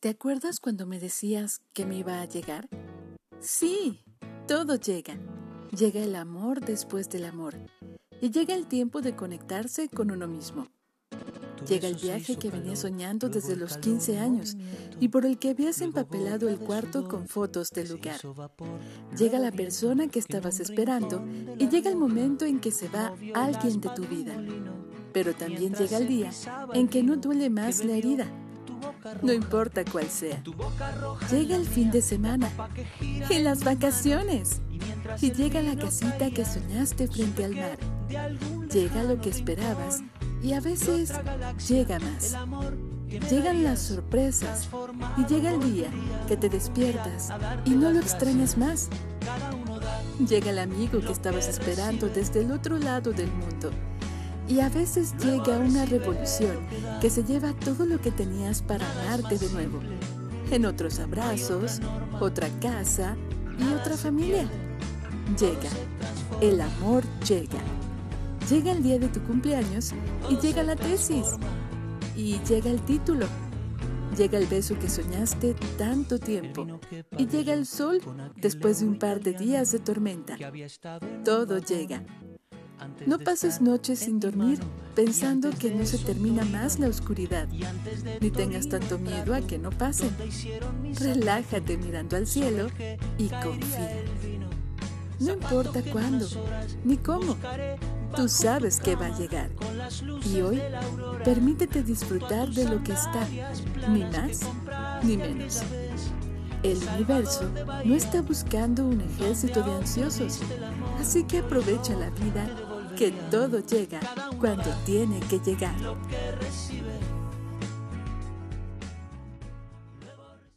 ¿Te acuerdas cuando me decías que me iba a llegar? Sí, todo llega. Llega el amor después del amor. Y llega el tiempo de conectarse con uno mismo. Llega el viaje que venía soñando desde los 15 años y por el que habías empapelado el cuarto con fotos del lugar. Llega la persona que estabas esperando y llega el momento en que se va alguien de tu vida. Pero también llega el día en que no duele más la herida no importa cuál sea. Llega el fin de semana y las vacaciones. Y llega la casita que soñaste frente al mar. Llega lo que esperabas y a veces llega más. Llegan las sorpresas y llega el día que te despiertas y no lo extrañas más. Llega el amigo que estabas esperando desde el otro lado del mundo y a veces llega una revolución que se lleva todo lo que tenías para amarte de nuevo. En otros abrazos, otra casa y otra familia. Llega. El amor llega. Llega el día de tu cumpleaños y llega la tesis. Y llega el título. Llega el beso que soñaste tanto tiempo. Y llega el sol después de un par de días de tormenta. Todo llega. No pases noches sin dormir pensando que no se termina más la oscuridad, ni tengas tanto miedo a que no pase. Relájate mirando al cielo y confía. No importa cuándo, ni cómo, tú sabes que va a llegar. Y hoy, permítete disfrutar de lo que está, ni más ni menos. El universo no está buscando un ejército de ansiosos, así que aprovecha la vida que todo llega cuando tiene que llegar.